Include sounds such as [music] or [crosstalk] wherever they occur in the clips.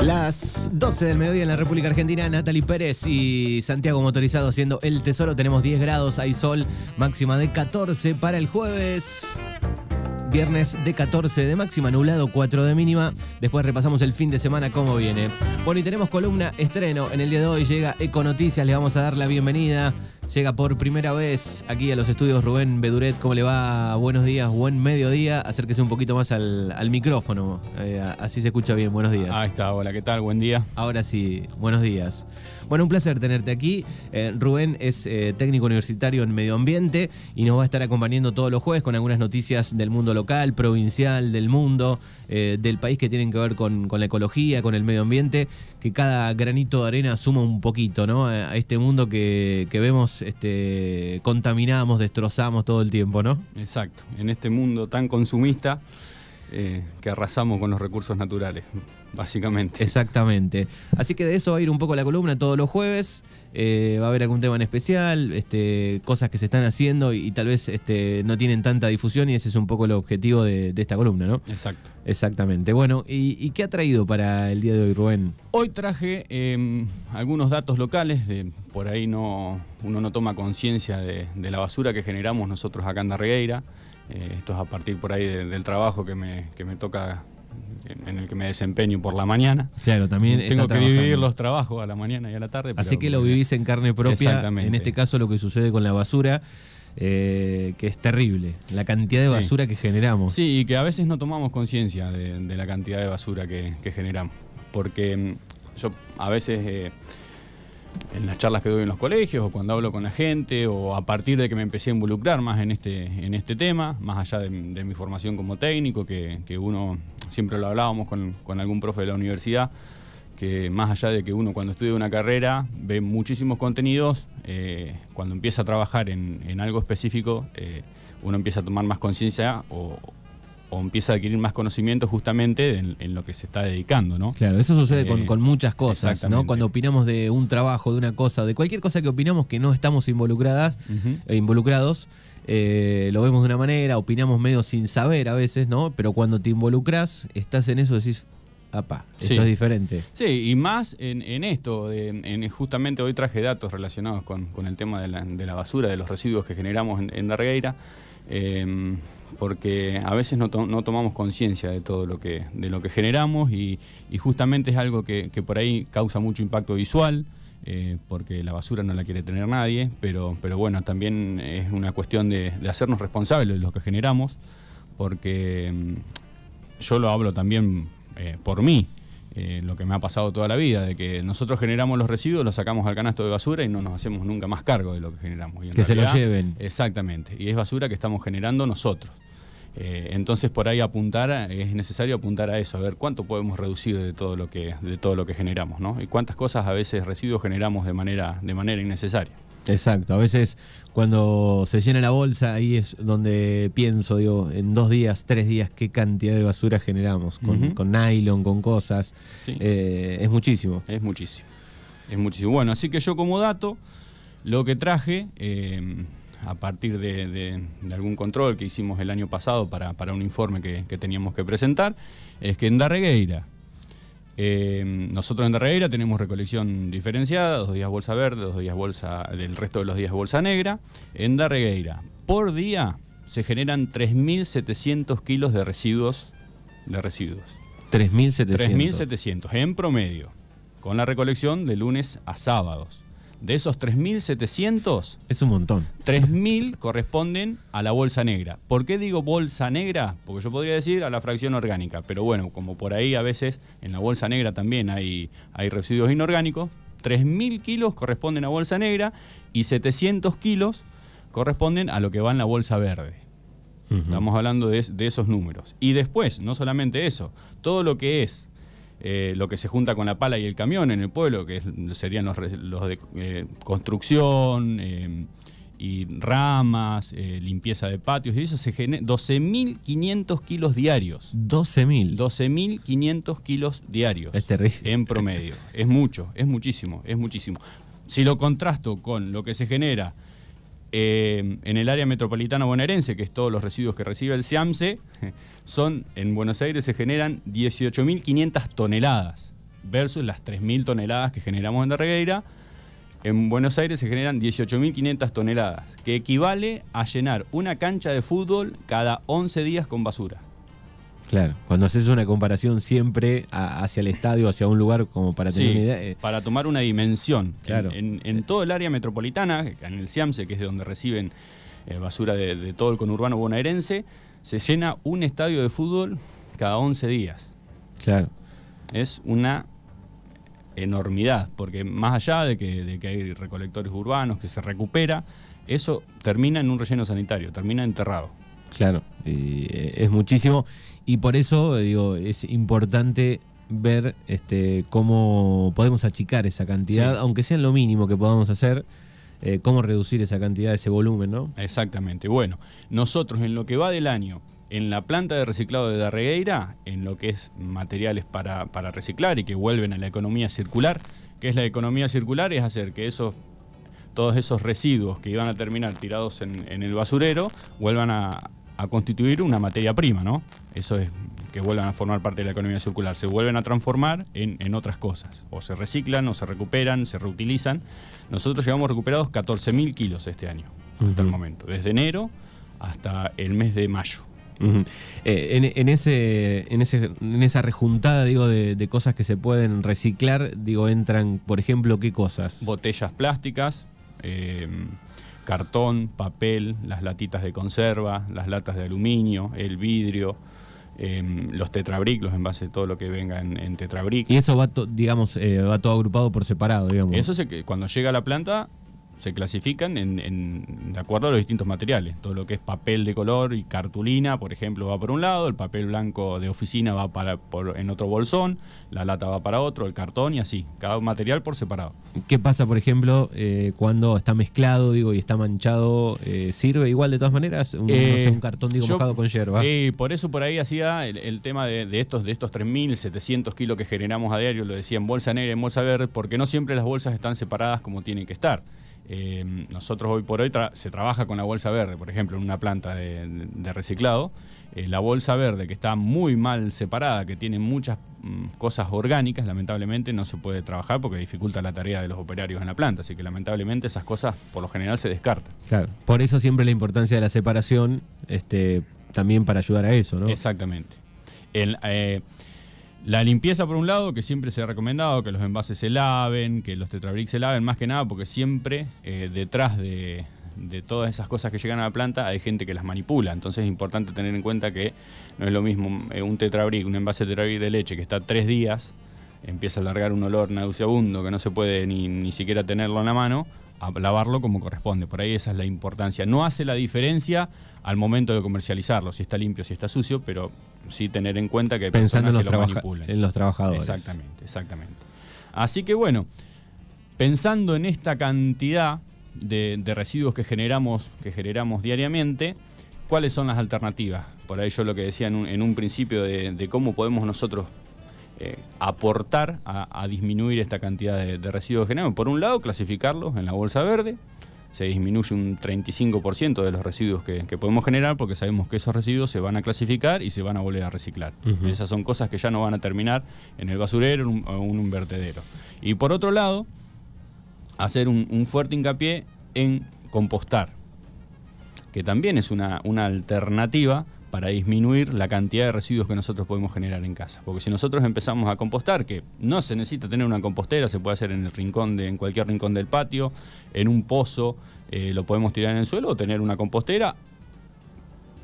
Las 12 del mediodía en la República Argentina, Natalie Pérez y Santiago Motorizado haciendo el tesoro. Tenemos 10 grados, hay sol, máxima de 14 para el jueves. Viernes de 14 de máxima, nublado 4 de mínima. Después repasamos el fin de semana, cómo viene. Bueno, y tenemos columna estreno. En el día de hoy llega Econoticias, le vamos a dar la bienvenida Llega por primera vez aquí a los estudios Rubén Beduret. ¿Cómo le va? Buenos días, buen mediodía. Acérquese un poquito más al, micrófono. Eh, así se escucha bien. Buenos días. Ahí está. Hola, ¿qué tal? Buen día. Ahora sí, buenos días. Bueno, un placer tenerte aquí. Eh, Rubén es eh, técnico universitario en medio ambiente y nos va a estar acompañando todos los jueves con algunas noticias del mundo local, provincial, del mundo, del país que tienen que ver con, la ecología, con el medio ambiente, que cada granito de arena suma un poquito, ¿no? A, este mundo que, que vemos este, contaminamos, destrozamos todo el tiempo, ¿no? Exacto, en este mundo tan consumista eh, que arrasamos con los recursos naturales, básicamente. Exactamente. Así que de eso va a ir un poco la columna todos los jueves. Eh, va a haber algún tema en especial, este, cosas que se están haciendo y, tal vez este, no tienen tanta difusión y ese es un poco el objetivo de, esta columna, ¿no? Exacto. Exactamente. Bueno, ¿y, qué ha traído para el día de hoy, Rubén? Hoy traje em, algunos datos locales, de, por ahí no, uno no toma conciencia de, la basura que generamos nosotros acá en Darregueira. Eh, esto es a partir por ahí del trabajo que me, que me toca en el que me desempeño por la mañana. Claro, también tengo que dividir los trabajos a la mañana y a la tarde. Así que lo vivís en carne propia. En este caso lo que sucede con la basura. Eh, que es terrible, la cantidad de basura que generamos. Sí, y que a veces no tomamos conciencia de, la cantidad de basura que, generamos. Porque mm, yo a veces eh, en las charlas que doy en los colegios o cuando hablo con la gente o a partir de que me empecé a involucrar más en este, en este tema, más allá de, mi formación como técnico, que, uno, siempre lo hablábamos con, algún profe de la universidad, que más allá de que uno cuando estudia una carrera ve muchísimos contenidos, eh, cuando empieza a trabajar en, algo específico, eh, uno empieza a tomar más conciencia o, o empieza a adquirir más conocimiento justamente en, lo que se está dedicando, ¿no? Claro, eso sucede con, eh, muchas cosas, ¿no? Cuando opinamos de un trabajo, de una cosa, de cualquier cosa que opinamos que no estamos involucradas, e involucrados, eh, lo vemos de una manera, opinamos medio sin saber a veces, ¿no? Pero cuando te involucras, estás en eso, decís, apa, esto es diferente. Sí, y más en, esto, en, justamente hoy traje datos relacionados con, el tema de la, basura, de los residuos que generamos en, en Darregueira. Porque a veces no, tomamos conciencia de todo lo que, de lo que generamos y, justamente es algo que, por ahí causa mucho impacto visual, eh, porque la basura no la quiere tener nadie, pero, pero bueno, también es una cuestión de, hacernos responsables de lo que generamos, porque em, yo lo hablo también eh, por mí. Eh, lo que me ha pasado toda la vida, de que nosotros generamos los residuos, los sacamos al canasto de basura y no nos hacemos nunca más cargo de lo que generamos. que se lo lleven. Exactamente, y es basura que estamos generando nosotros. Eh, entonces por ahí apuntar, es necesario apuntar a eso, a ver cuánto podemos reducir de todo lo que, de todo lo que generamos, ¿no? Y cuántas cosas a veces residuos generamos de manera, de manera innecesaria. Exacto, a veces cuando se llena la bolsa ahí es donde pienso, digo, en dos días, tres días, qué cantidad de basura generamos, con, nylon, con cosas, eh, es muchísimo. Es muchísimo, es muchísimo. Bueno, así que yo como dato, lo que traje, eh, a partir de, algún control que hicimos el año pasado para, un informe que, que teníamos que presentar, es que en Darregueira, eh, nosotros en Darreira tenemos recolección diferenciada, dos días bolsa verde, dos días bolsa, del resto de los días bolsa negra. En Darregueira, por día se generan 3.700 kilos de residuos. De residuos. 3.700. 3.700 en promedio, con la recolección de lunes a sábados. De esos 3.700... Es un montón. 3.000 corresponden a la bolsa negra. ¿Por qué digo bolsa negra? Porque yo podría decir a la fracción orgánica. Pero bueno, como por ahí a veces en la bolsa negra también hay, hay residuos inorgánicos, 3.000 kilos corresponden a bolsa negra y 700 kilos corresponden a lo que va en la bolsa verde. Estamos hablando de, de esos números. Y después, no solamente eso, todo lo que es eh, lo que se junta con la pala y el camión en el pueblo, que serían los, de eh, construcción eh, y ramas, limpieza de patios, y eso se genera 12.500 kilos diarios. 12.000. 12.500 kilos diarios. Es terrible. En promedio. Es mucho, es muchísimo, es muchísimo. Si lo contrasto con lo que se genera en el área metropolitana bonaerense, que es todos los residuos que recibe el SIAMSE, [laughs] son, en Buenos Aires se generan 18.500 toneladas. versus las 3.000 toneladas que generamos en Darregueira. En Buenos Aires se generan 18.500 toneladas, que equivale a llenar una cancha de fútbol cada 11 días con basura. Claro, cuando haces una comparación siempre hacia el estadio, hacia un lugar como para tener una idea. Eh. Para tomar una dimensión. Claro. En, todo el área metropolitana, en el CIAMSE, que es de donde reciben eh, basura de, todo el conurbano bonaerense, se llena un estadio de fútbol cada 11 días. Claro. Es una enormidad, porque más allá de que, de que hay recolectores urbanos, que se recupera, eso termina en un relleno sanitario, termina enterrado. Claro, eh, es muchísimo y por eso digo es importante ver este cómo podemos achicar esa cantidad, aunque sea lo mínimo que podamos hacer. Eh, cómo reducir esa cantidad, ese volumen, ¿no? Exactamente. Bueno, nosotros en lo que va del año, en la planta de reciclado de Darregueira, en lo que es materiales para, reciclar y que vuelven a la economía circular, que es la economía circular, es hacer que esos todos esos residuos que iban a terminar tirados en, en el basurero vuelvan a, a constituir una materia prima, ¿no? Eso es que vuelvan a formar parte de la economía circular, se vuelven a transformar en, otras cosas, o se reciclan, o se recuperan, se reutilizan. Nosotros llevamos recuperados 14.000 kilos este año, hasta el momento, desde enero hasta el mes de mayo. Eh, en, ese, en, ese, en esa rejuntada digo, de, cosas que se pueden reciclar, digo, entran, por ejemplo, ¿qué cosas? Botellas plásticas, eh, cartón, papel, las latitas de conserva, las latas de aluminio, el vidrio, em, los tetrabric, los envases, todo lo que venga en, tetrabric. Y eso va, digamos, eh, va todo agrupado por separado, digamos. Eso es que cuando llega a la planta se clasifican en, de acuerdo a los distintos materiales. Todo lo que es papel de color y cartulina, por ejemplo, va por un lado, el papel blanco de oficina va para, por, en otro bolsón, la lata va para otro, el cartón y así, cada material por separado. ¿Qué pasa, por ejemplo, eh, cuando está mezclado digo, y está manchado? Eh, ¿Sirve igual de todas maneras? Un, eh, un cartón digo, mojado con hierba. por eso por ahí hacía el, tema de, estos, de estos 3.700 kilos que generamos a diario, lo decía en bolsa negra y en bolsa verde, porque no siempre las bolsas están separadas como tienen que estar. Eh, nosotros hoy por hoy se trabaja con la bolsa verde, por ejemplo, en una planta de, reciclado. Eh, la bolsa verde, que está muy mal separada, que tiene muchas mm, cosas orgánicas, lamentablemente no se puede trabajar porque dificulta la tarea de los operarios en la planta. Así que lamentablemente esas cosas por lo general se descartan. Claro, por eso siempre la importancia de la separación, este, también para ayudar a eso, ¿no? Exactamente. El, eh, la limpieza, por un lado, que siempre se ha recomendado que los envases se laven, que los tetrabrics se laven, más que nada porque siempre eh, detrás de, todas esas cosas que llegan a la planta hay gente que las manipula. Entonces es importante tener en cuenta que no es lo mismo eh, un tetrabric, un envase tetrabric de leche que está tres días, empieza a largar un olor nauseabundo que no se puede ni, ni siquiera tenerlo en la mano, a lavarlo como corresponde. Por ahí esa es la importancia. No hace la diferencia al momento de comercializarlo, si está limpio, si está sucio, pero sí tener en cuenta que hay Pensando personas en los que lo manipulan. En los trabajadores. Exactamente, exactamente. Así que bueno, pensando en esta cantidad de, residuos que generamos, que generamos diariamente, ¿cuáles son las alternativas? Por ahí yo lo que decía en un, principio de, cómo podemos nosotros eh, aportar a, disminuir esta cantidad de, de residuos que generamos. Por un lado, clasificarlos en la bolsa verde, se disminuye un 35% de los residuos que, podemos generar porque sabemos que esos residuos se van a clasificar y se van a volver a reciclar. Esas son cosas que ya no van a terminar en el basurero o en un vertedero. Y por otro lado, hacer un, fuerte hincapié en compostar, que también es una, una alternativa para disminuir la cantidad de residuos que nosotros podemos generar en casa. Porque si nosotros empezamos a compostar, que no se necesita tener una compostera, se puede hacer en el rincón de, en cualquier rincón del patio, en un pozo, eh, lo podemos tirar en el suelo o tener una compostera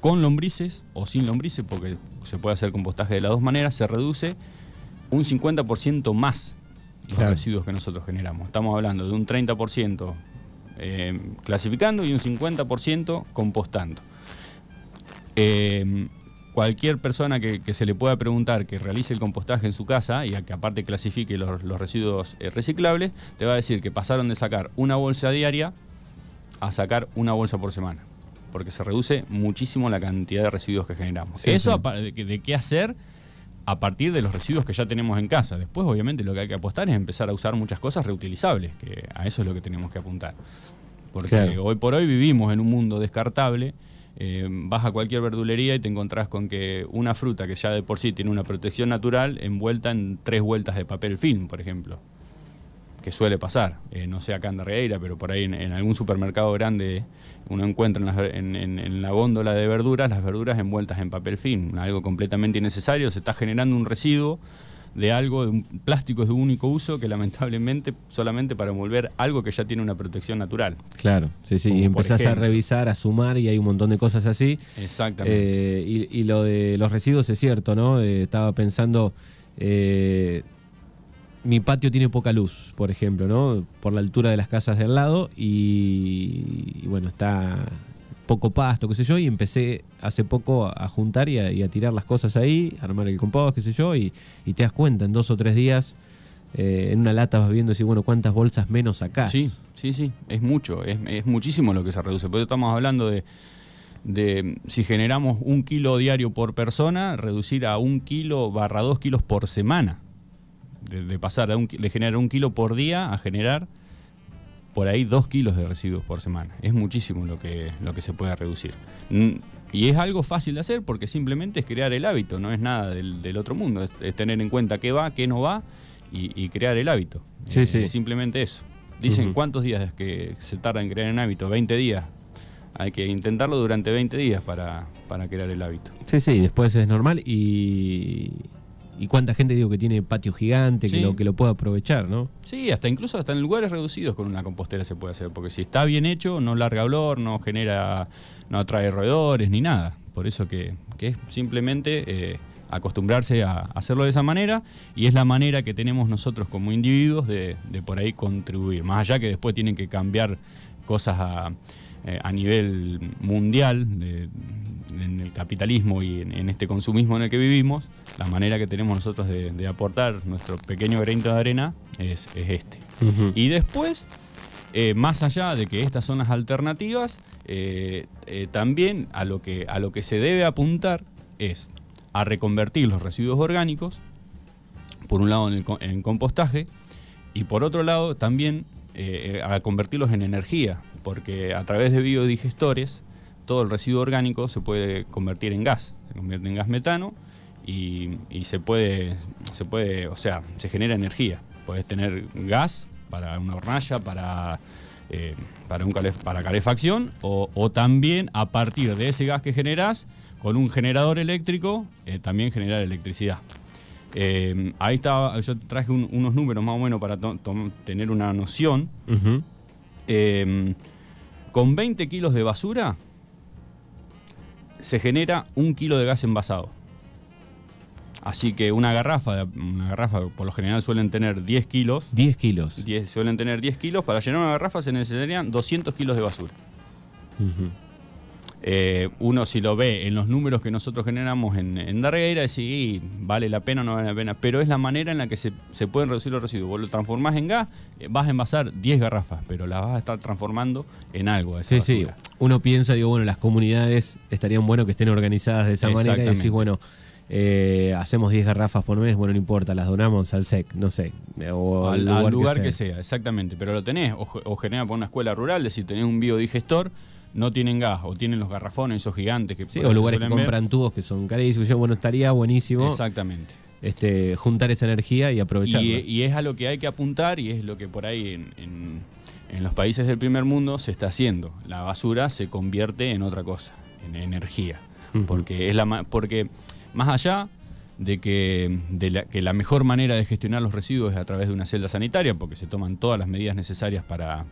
con lombrices o sin lombrices, porque se puede hacer compostaje de las dos maneras, se reduce un 50% más los residuos que nosotros generamos. Estamos hablando de un 30% eh, clasificando y un 50% compostando. Eh, cualquier persona que, se le pueda preguntar que realice el compostaje en su casa y a que aparte clasifique los, residuos eh, reciclables, te va a decir que pasaron de sacar una bolsa diaria a sacar una bolsa por semana, porque se reduce muchísimo la cantidad de residuos que generamos. Eso De, qué hacer a partir de los residuos que ya tenemos en casa. Después, obviamente, lo que hay que apostar es empezar a usar muchas cosas reutilizables, que a eso es lo que tenemos que apuntar. Porque hoy por hoy vivimos en un mundo descartable eh, vas a cualquier verdulería y te encontrás con que una fruta que ya de por sí tiene una protección natural envuelta en tres vueltas de papel film, por ejemplo. Que suele pasar, eh, no sé acá en Darreira, pero por ahí en, algún supermercado grande uno encuentra en la, góndola de verduras las verduras envueltas en papel film, algo completamente innecesario, se está generando un residuo de algo, de un plástico de único uso que lamentablemente solamente para envolver algo que ya tiene una protección natural. Claro, sí, sí, y empezás a revisar, a sumar y hay un montón de cosas así. Exactamente. Eh, y, lo de los residuos es cierto, ¿no? Eh, estaba pensando, eh, mi patio tiene poca luz, por ejemplo, ¿no? Por la altura de las casas del lado y bueno, está poco pasto, qué sé yo, y empecé hace poco a juntar y a, tirar las cosas ahí, armar el compost, qué sé yo, y, te das cuenta, en dos o tres días, eh, en una lata vas viendo, si bueno, cuántas bolsas menos sacás. Sí, sí, sí, es mucho, es, muchísimo lo que se reduce, porque estamos hablando de, si generamos un kilo diario por persona, reducir a un kilo barra dos kilos por semana, de, pasar un, de generar un kilo por día a generar por ahí dos kilos de residuos por semana. Es muchísimo lo que, lo que se puede reducir. Y es algo fácil de hacer porque simplemente es crear el hábito, no es nada del, otro mundo, es, tener en cuenta qué va, qué no va y, crear el hábito. Sí, sí. Es simplemente eso. Dicen cuántos días que se tarda en crear un hábito, 20 días. Hay que intentarlo durante 20 días para, para crear el hábito. Sí, sí, después es normal y, y cuánta gente digo que tiene patio gigante, que, lo, que lo puede aprovechar, ¿no? Sí, hasta incluso hasta en lugares reducidos con una compostera se puede hacer, porque si está bien hecho, no larga olor, no genera, no atrae roedores ni nada. Por eso que, es simplemente eh, acostumbrarse a hacerlo de esa manera y es la manera que tenemos nosotros como individuos de, de por ahí contribuir. Más allá que después tienen que cambiar cosas a, eh, a nivel mundial, de, en el capitalismo y en, este consumismo en el que vivimos, la manera que tenemos nosotros de, aportar nuestro pequeño granito de arena es, este. Y después, eh, más allá de que estas son las alternativas, eh, eh, también a lo, que, a lo que se debe apuntar es a reconvertir los residuos orgánicos, por un lado en, en compostaje, y por otro lado también a convertirlos en energía, porque a través de biodigestores todo el residuo orgánico se puede convertir en gas, se convierte en gas metano y, se puede, se puede, o sea, se genera energía. Puedes tener gas para una hornalla, para, eh, para, un para calefacción o, también a partir de ese gas que generás, con un generador eléctrico, eh, también generar electricidad. Eh, ahí estaba, yo traje unos números más o menos para tener una noción. con 20 kilos de basura, se genera un kilo de gas envasado. Así que una garrafa, una garrafa por lo general suelen tener 10 kilos. 10 kilos. suelen tener 10 kilos. Para llenar una garrafa se necesitarían 200 kilos de basura. Eh, uno si lo ve en los números que nosotros generamos en, en Darreira, sí, vale la pena o no vale la pena, pero es la manera en la que se, pueden reducir los residuos. Vos lo transformás en gas, eh, vas a envasar 10 garrafas, pero las vas a estar transformando en algo. sí, sí. Uno piensa, digo, bueno, las comunidades estarían bueno que estén organizadas de esa manera y decís, bueno, eh, hacemos 10 garrafas por mes, bueno, no importa, las donamos al SEC, no sé. O al, lugar, que, sea. exactamente. Pero lo tenés, o, o genera por una escuela rural, es decir, tenés un biodigestor no tienen gas o tienen los garrafones esos gigantes que sí, o lugares que compran tubos que son carísimos. Bueno, estaría buenísimo. Exactamente. Este, juntar esa energía y aprovecharla. Y, es a lo que hay que apuntar y es lo que por ahí en, los países del primer mundo se está haciendo. La basura se convierte en otra cosa, en energía. Porque es la porque más allá de que, de la, que la mejor manera de gestionar los residuos es a través de una celda sanitaria, porque se toman todas las medidas necesarias para,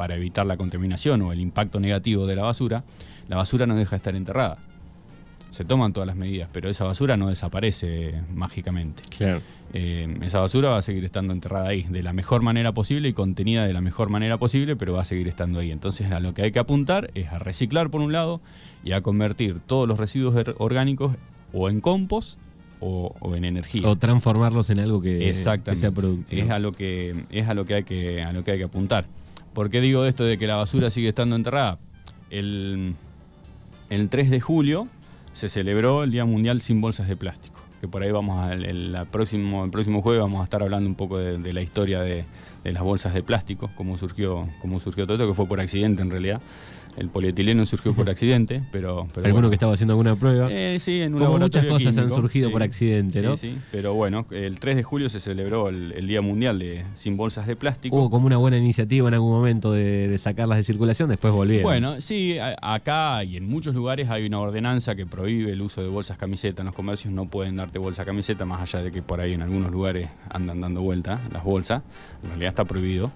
para evitar la contaminación o el impacto negativo de la basura, la basura no deja de estar enterrada. Se toman todas las medidas, pero esa basura no desaparece mágicamente. Claro. Eh, esa basura va a seguir estando enterrada ahí, de la mejor manera posible y contenida de la mejor manera posible, pero va a seguir estando ahí. Entonces, a lo que hay que apuntar es a reciclar por un lado y a convertir todos los residuos orgánicos o en compost o, en energía. O transformarlos en algo que, sea productivo. Es a lo que es a lo que hay que a lo que hay que apuntar. ¿Por qué digo esto de que la basura sigue estando enterrada? El, 3 de julio se celebró el Día Mundial sin bolsas de plástico, que por ahí vamos a, el, próximo, el próximo jueves vamos a estar hablando un poco de, la historia de, las bolsas de plástico, cómo surgió, cómo surgió todo esto, que fue por accidente en realidad. El polietileno surgió por [laughs] accidente, pero... pero Alguno que estaba haciendo alguna prueba. Eh, sí, en un Como muchas cosas han surgido sí. por accidente, ¿no? Sí, sí, pero bueno, el 3 de julio se celebró el, el Día Mundial de Sin Bolsas de Plástico. Hubo como una buena iniciativa en algún momento de, de sacarlas de circulación, después volvieron. Bueno, sí, a- acá y en muchos lugares hay una ordenanza que prohíbe el uso de bolsas camiseta. En los comercios no pueden darte bolsa camiseta, más allá de que por ahí en algunos lugares andan dando vuelta las bolsas. En realidad está prohibido,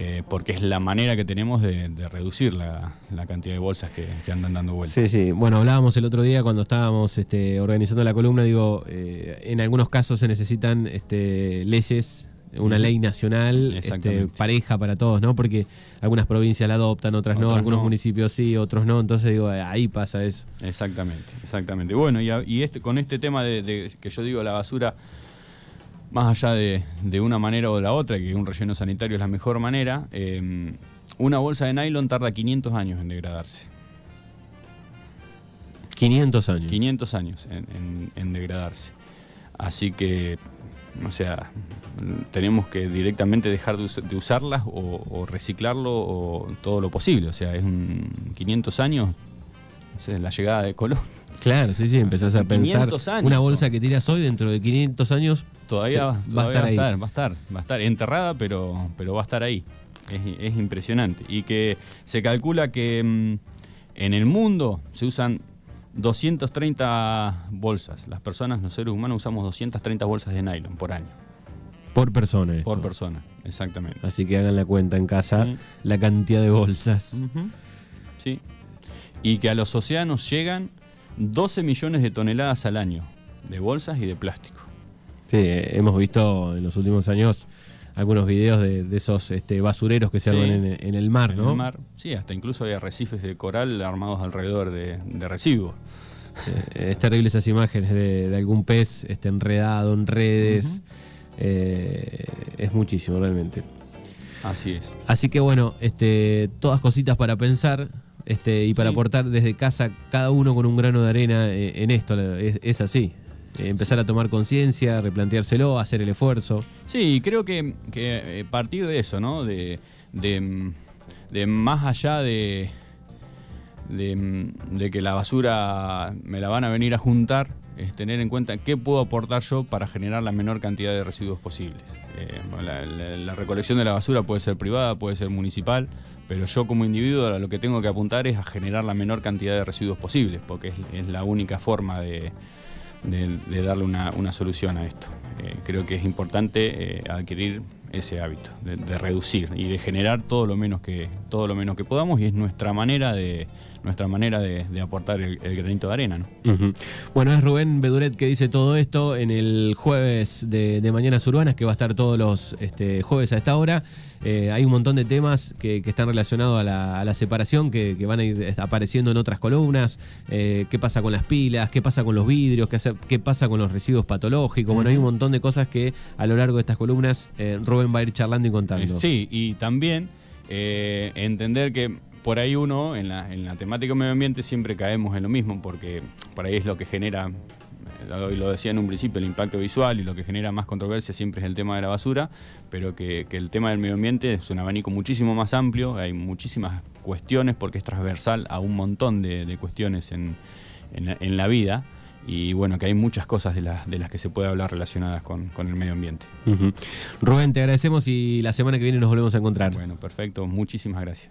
eh, porque es la manera que tenemos de, de reducir la, la cantidad de bolsas que, que andan dando vuelta. Sí, sí. Bueno, hablábamos el otro día cuando estábamos este, organizando la columna, digo, eh, en algunos casos se necesitan este, leyes, una ley nacional, este, pareja para todos, ¿no? Porque algunas provincias la adoptan, otras, no, algunos no. municipios sí, otros no, entonces digo, ahí pasa eso. Exactamente, exactamente. Bueno, y, a- y este, con este tema de, de que yo digo la basura, más allá de, de una manera o de la otra, que un relleno sanitario es la mejor manera, eh, una bolsa de nylon tarda 500 años en degradarse. 500 años. 500 años en, en- en degradarse. Así que, o sea, tenemos que directamente dejar de, us- de usarlas o, o reciclarlo o todo lo posible. O sea, es un 500 años, no sé, la llegada de Colón. Claro, sí, sí, empezás a pensar. 500 años una bolsa que tiras hoy, dentro de 500 años, Todavía, se- todavía va a estar ahí. va a estar, va a estar enterrada, pero, pero va a estar ahí. Es, es impresionante. Y que se calcula que mm, en el mundo se usan 230 bolsas. Las personas, los seres humanos, usamos 230 bolsas de nylon por año. por persona. esto. Por persona, exactamente. Así que hagan la cuenta en casa, la cantidad de bolsas. Sí. Y que a los océanos llegan 12 millones de toneladas al año de bolsas y de plástico. Sí, hemos visto en los últimos años algunos videos de, de esos este, basureros que se Sí. arman en, en el mar, en ¿no? el mar. Sí, hasta incluso hay arrecifes de coral armados alrededor de, de residuos. Eh, es terrible esas imágenes de, de algún pez este, enredado en redes. Eh, es muchísimo realmente. Así es. Así que bueno, este, todas cositas para pensar este, y para Sí. aportar desde casa cada uno con un grano de arena eh, en esto. Es, es así. Empezar a tomar conciencia, replanteárselo, hacer el esfuerzo. Sí, creo que, que, eh, partir de eso, ¿no? De, de, de más allá de, de, de que la basura me la van a venir a juntar, es tener en cuenta qué puedo aportar yo para generar la menor cantidad de residuos posibles. Eh, bueno, la, la- la recolección de la basura puede ser privada, puede ser municipal, pero yo como individuo lo que tengo que apuntar es a generar la menor cantidad de residuos posibles, porque es, la única forma de, de- de darle una, una solución a esto. Eh, creo que es importante eh, adquirir ese hábito de, de reducir y de generar todo lo menos que todo lo menos que podamos y es nuestra manera de nuestra manera de, de aportar el, el granito de arena. ¿no? Bueno, es Rubén Beduret que dice todo esto en el jueves de, de Mañanas Urbanas, que va a estar todos los este, jueves a esta hora. Eh, hay un montón de temas que, que están relacionados a la, a la separación, que, que van a ir apareciendo en otras columnas. Eh, ¿Qué pasa con las pilas? ¿Qué pasa con los vidrios? ¿Qué, hace- qué pasa con los residuos patológicos? Bueno, hay un montón de cosas que a lo largo de estas columnas eh, Rubén va a ir charlando y contando. Eh, Sí, y también eh, entender que por ahí uno, en la, en la temática medio ambiente, siempre caemos en lo mismo, porque por ahí es lo que genera, eh, hoy lo decía en un principio, el impacto visual y lo que genera más controversia siempre es el tema de la basura, pero que, que el tema del medio ambiente es un abanico muchísimo más amplio, hay muchísimas cuestiones porque es transversal a un montón de, de cuestiones en, en la- en la vida. Y bueno, que hay muchas cosas de, las de las que se puede hablar relacionadas con, con el medio ambiente. Rubén, te agradecemos y la semana que viene nos volvemos a encontrar. Bueno, perfecto. Muchísimas gracias.